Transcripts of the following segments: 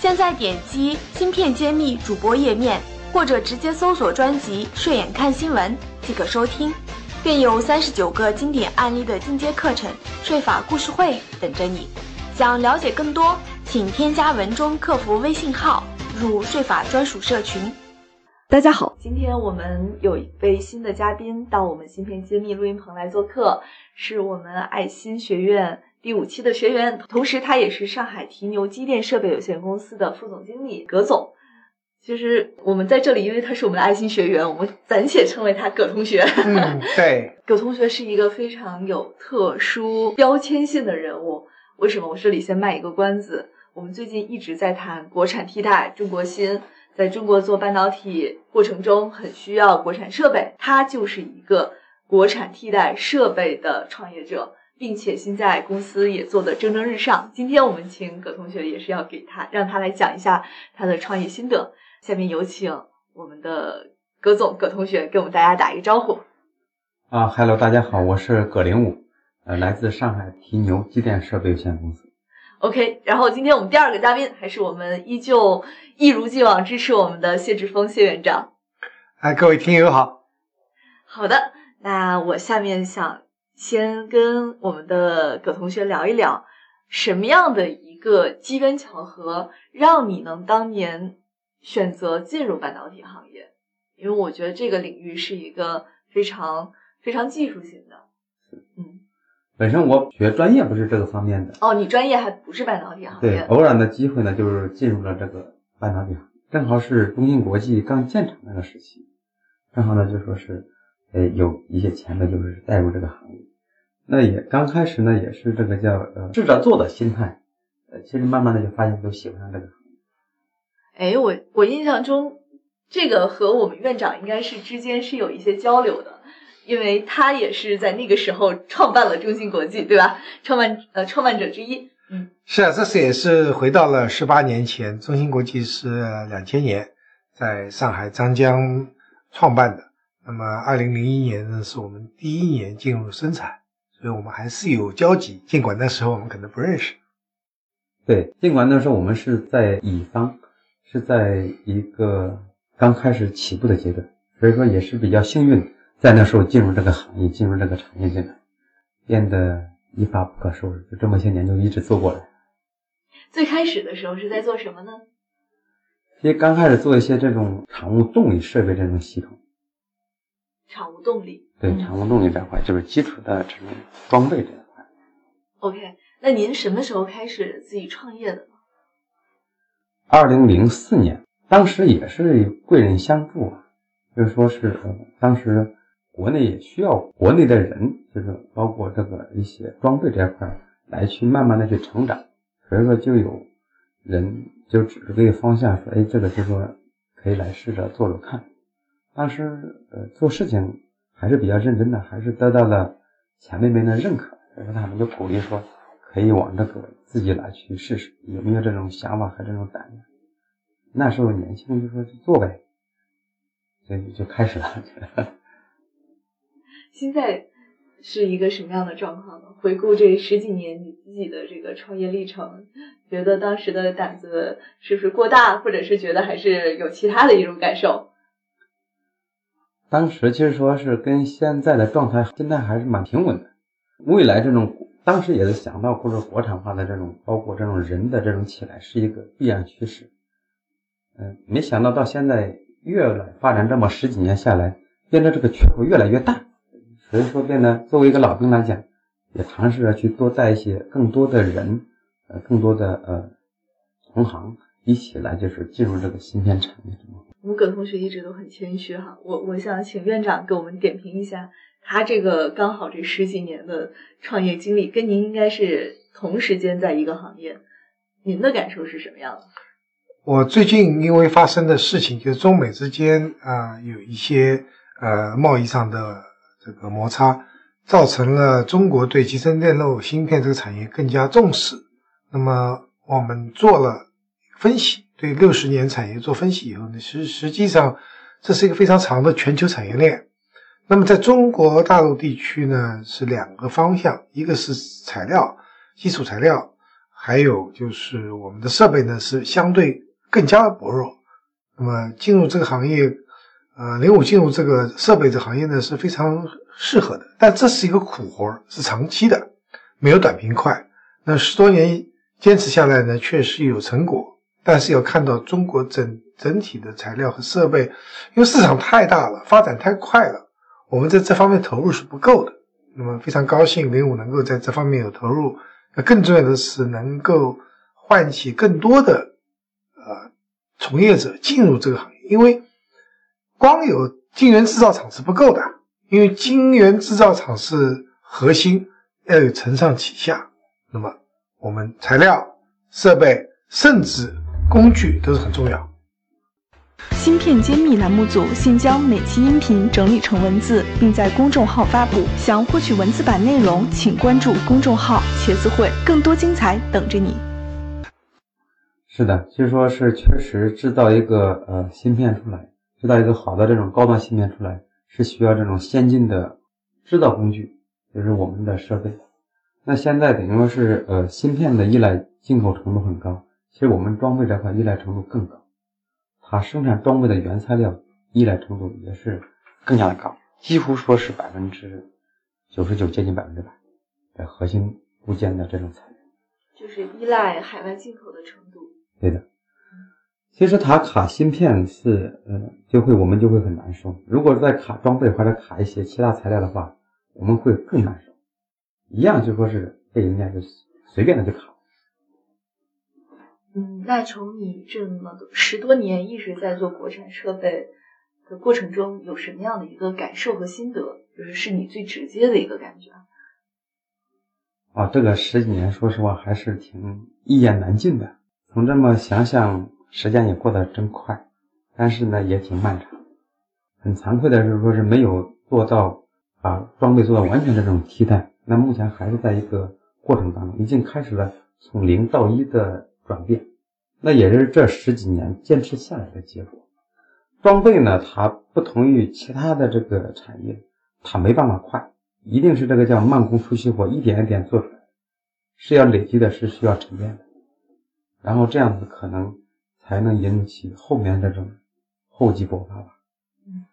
现在点击“芯片揭秘”主播页面，或者直接搜索专辑“睡眼看新闻”即可收听，更有三十九个经典案例的进阶课程——税法故事会等着你。想了解更多，请添加文中客服微信号，入税法专属社群。大家好，今天我们有一位新的嘉宾到我们芯片揭秘录音棚来做客，是我们爱心学院。第五期的学员，同时他也是上海提牛机电设备有限公司的副总经理葛总。其实我们在这里，因为他是我们的爱心学员，我们暂且称为他葛同学。嗯，对，葛同学是一个非常有特殊标签性的人物。为什么？我这里先卖一个关子。我们最近一直在谈国产替代中国芯，在中国做半导体过程中很需要国产设备，他就是一个国产替代设备的创业者。并且现在公司也做得蒸蒸日上。今天我们请葛同学，也是要给他让他来讲一下他的创业心得。下面有请我们的葛总葛同学给我们大家打一个招呼。啊哈喽，大家好，我是葛灵武，呃，来自上海提牛机电设备有限公司。OK，然后今天我们第二个嘉宾还是我们依旧一如既往支持我们的谢志峰谢院长。哎，各位听友好。好的，那我下面想。先跟我们的葛同学聊一聊，什么样的一个机缘巧合让你能当年选择进入半导体行业？因为我觉得这个领域是一个非常非常技术型的。嗯，本身我学专业不是这个方面的。哦，你专业还不是半导体行业？对，偶然的机会呢，就是进入了这个半导体行业，正好是中芯国际刚建厂那个时期，正好呢就说是，呃，有一些前辈就是带入这个行业。那也刚开始呢，也是这个叫呃试着做的心态，呃，其实慢慢的就发现都喜欢上这个行业。哎，我我印象中，这个和我们院长应该是之间是有一些交流的，因为他也是在那个时候创办了中芯国际，对吧？创办呃创办者之一。嗯，是啊，这次也是回到了十八年前，中芯国际是两千年在上海张江创办的，那么二零零一年呢，是我们第一年进入生产。所以我们还是有交集，尽管那时候我们可能不认识。对，尽管那时候我们是在乙方，是在一个刚开始起步的阶段，所以说也是比较幸运，在那时候进入这个行业，进入这个产业进来，变得一发不可收拾。就这么些年就一直做过来。最开始的时候是在做什么呢？其实刚开始做一些这种产物动力设备这种系统。产物动力。对，产物动力这块就是基础的这种装备这一块。OK，那您什么时候开始自己创业的呢？二零零四年，当时也是贵人相助啊，就是说是当时国内也需要国内的人，就是包括这个一些装备这一块来去慢慢的去成长，所以说就有人就指出这个方向，说哎，这个就说可以来试着做做看。当时呃做事情。还是比较认真的，还是得到了前辈们的认可，然后他们就鼓励说可以往这个自己来去试试，有没有这种想法和这种胆量？那时候年轻就说去做呗，所以就开始了。现在是一个什么样的状况呢？回顾这十几年你自己的这个创业历程，觉得当时的胆子是不是过大，或者是觉得还是有其他的一种感受？当时其实说是跟现在的状态，现在还是蛮平稳的。未来这种，当时也是想到，或者国产化的这种，包括这种人的这种起来，是一个必然趋势。嗯，没想到到现在越来发展这么十几年下来，变得这个缺口越来越大。所以说，变得作为一个老兵来讲，也尝试着去多带一些更多的人，呃，更多的呃同行一起来，就是进入这个芯片产业中。我们葛同学一直都很谦虚哈，我我想请院长给我们点评一下，他这个刚好这十几年的创业经历，跟您应该是同时间在一个行业，您的感受是什么样的？我最近因为发生的事情，就是中美之间啊有一些呃贸易上的这个摩擦，造成了中国对集成电路芯片这个产业更加重视。那么我们做了分析，对六十年产业做分析以后呢，实实际上这是一个非常长的全球产业链。那么在中国大陆地区呢，是两个方向，一个是材料、基础材料，还有就是我们的设备呢是相对更加薄弱。那么进入这个行业，呃，零五进入这个设备这行业呢是非常适合的，但这是一个苦活，是长期的，没有短平快。那十多年。坚持下来呢，确实有成果，但是要看到中国整整体的材料和设备，因为市场太大了，发展太快了，我们在这方面投入是不够的。那么非常高兴零五能够在这方面有投入，那更重要的是能够唤起更多的呃从业者进入这个行业，因为光有晶圆制造厂是不够的，因为晶圆制造厂是核心，要有承上启下，那么。我们材料、设备甚至工具都是很重要。芯片揭秘栏目组现将每期音频整理成文字，并在公众号发布。想获取文字版内容，请关注公众号“茄子会”，更多精彩等着你。是的，就是说是确实制造一个呃芯片出来，制造一个好的这种高端芯片出来，是需要这种先进的制造工具，就是我们的设备。那现在等于说是，呃，芯片的依赖进口程度很高，其实我们装备这块依赖程度更高，它生产装备的原材料依赖程度也是更加的高，几乎说是百分之九十九，接近百分之百的核心部件的这种材料，就是依赖海外进口的程度。对的，其实它卡芯片是，呃，就会我们就会很难受。如果再卡装备或者卡一些其他材料的话，我们会更难受。一样就说是被人家就随便的就卡。嗯，那从你这么十多年一直在做国产设备的过程中，有什么样的一个感受和心得？就是是你最直接的一个感觉。啊，这个十几年，说实话还是挺一言难尽的。从这么想想，时间也过得真快，但是呢也挺漫长。很惭愧的是，说是没有做到把装备做到完全这种替代。那目前还是在一个过程当中，已经开始了从零到一的转变，那也是这十几年坚持下来的结果。装备呢，它不同于其他的这个产业，它没办法快，一定是这个叫慢工出细活，一点一点做出来，是要累积的，是需要沉淀的，然后这样子可能才能引起后面这种厚积薄发吧。嗯，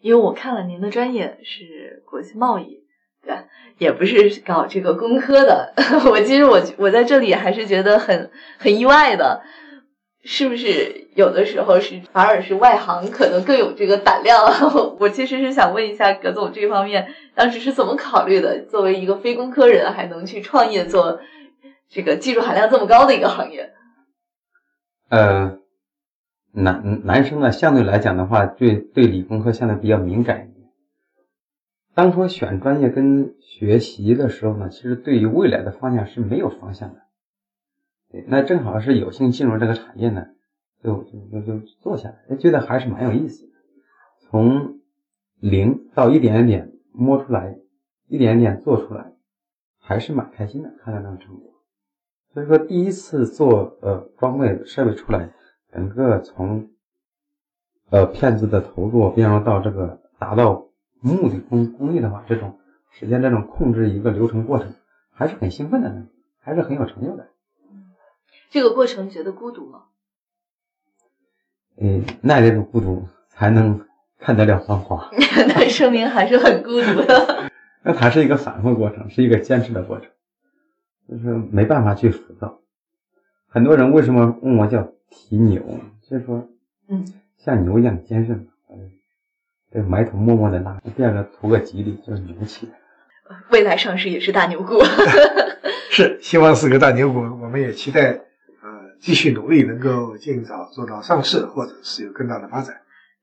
因为我看了您的专业是国际贸易。也不是搞这个工科的，我其实我我在这里还是觉得很很意外的，是不是有的时候是反而是外行可能更有这个胆量？我其实是想问一下葛总这方面当时是怎么考虑的？作为一个非工科人，还能去创业做这个技术含量这么高的一个行业？呃，男男生呢，相对来讲的话，对对理工科相对比较敏感。当初选专业跟学习的时候呢，其实对于未来的方向是没有方向的。对，那正好是有幸进入这个产业呢，就就就就做下来，觉得还是蛮有意思的。从零到一点点摸出来，一点点做出来，还是蛮开心的，看到那个成果。所以说，第一次做呃装备设备出来，整个从呃片子的投入，变成到这个达到。目的工工艺的话，这种时间这种控制一个流程过程，还是很兴奋的，还是很有成就的。这个过程觉得孤独吗？嗯，耐得住孤独，才能看得了繁华。那说明还是很孤独的。那它是一个反复过程，是一个坚持的过程，就是没办法去浮躁。很多人为什么问我叫提牛？就是说，嗯，像牛一样坚韧。得埋头默默的拉，第二个图个吉利，就是牛气。未来上市也是大牛股，是希望是个大牛股。我们也期待呃继续努力，能够尽早做到上市，或者是有更大的发展。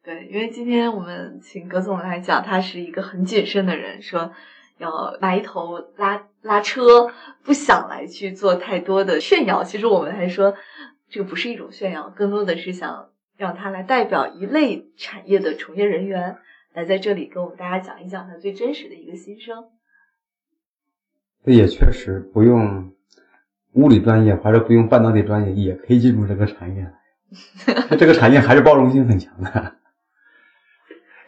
对，因为今天我们请葛总来讲，他是一个很谨慎的人，说要埋头拉拉车，不想来去做太多的炫耀。其实我们还说。这个不是一种炫耀，更多的是想让他来代表一类产业的从业人员，来在这里跟我们大家讲一讲他最真实的一个心声。这也确实不用物理专业或者不用半导体专业也可以进入这个产业来，这个产业还是包容性很强的。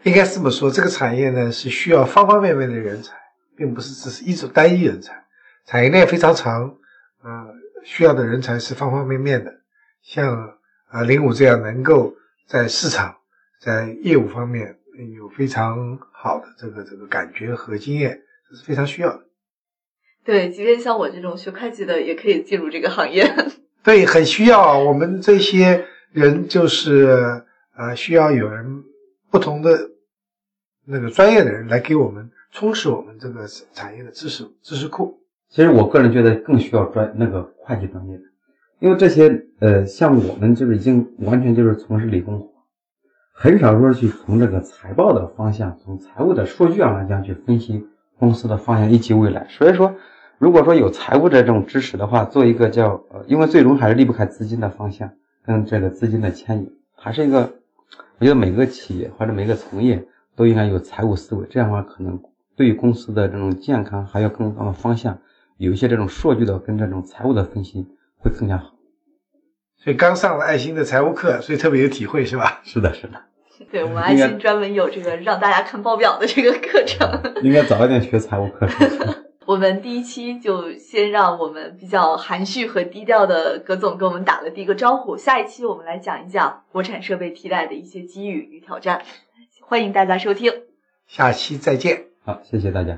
应该这么说，这个产业呢是需要方方面面的人才，并不是只是一种单一人才，产业链非常长，呃，需要的人才是方方面面的。像啊零五这样能够在市场、在业务方面有非常好的这个这个感觉和经验，这是非常需要的。对，即便像我这种学会计的，也可以进入这个行业。对，很需要我们这些人，就是呃，需要有人不同的。那个专业的人来给我们充实我们这个产业的知识知识库。其实我个人觉得更需要专那个会计专业的，因为这些呃，像我们就是已经完全就是从事理工活，很少说去从这个财报的方向，从财务的数据上来讲去分析公司的方向以及未来。所以说，如果说有财务的这种知识的话，做一个叫呃，因为最终还是离不开资金的方向跟这个资金的牵引，还是一个，我觉得每个企业或者每个从业。都应该有财务思维，这样的话可能对于公司的这种健康还有更高的方向，有一些这种数据的跟这种财务的分析会更加好。所以刚上了爱心的财务课，所以特别有体会，是吧？是的，是的。对我们爱心专门有这个让大家看报表的这个课程。应该早一点学财务课程。我们第一期就先让我们比较含蓄和低调的葛总跟我们打了第一个招呼，下一期我们来讲一讲国产设备替代的一些机遇与挑战。欢迎大家收听，下期再见。好，谢谢大家，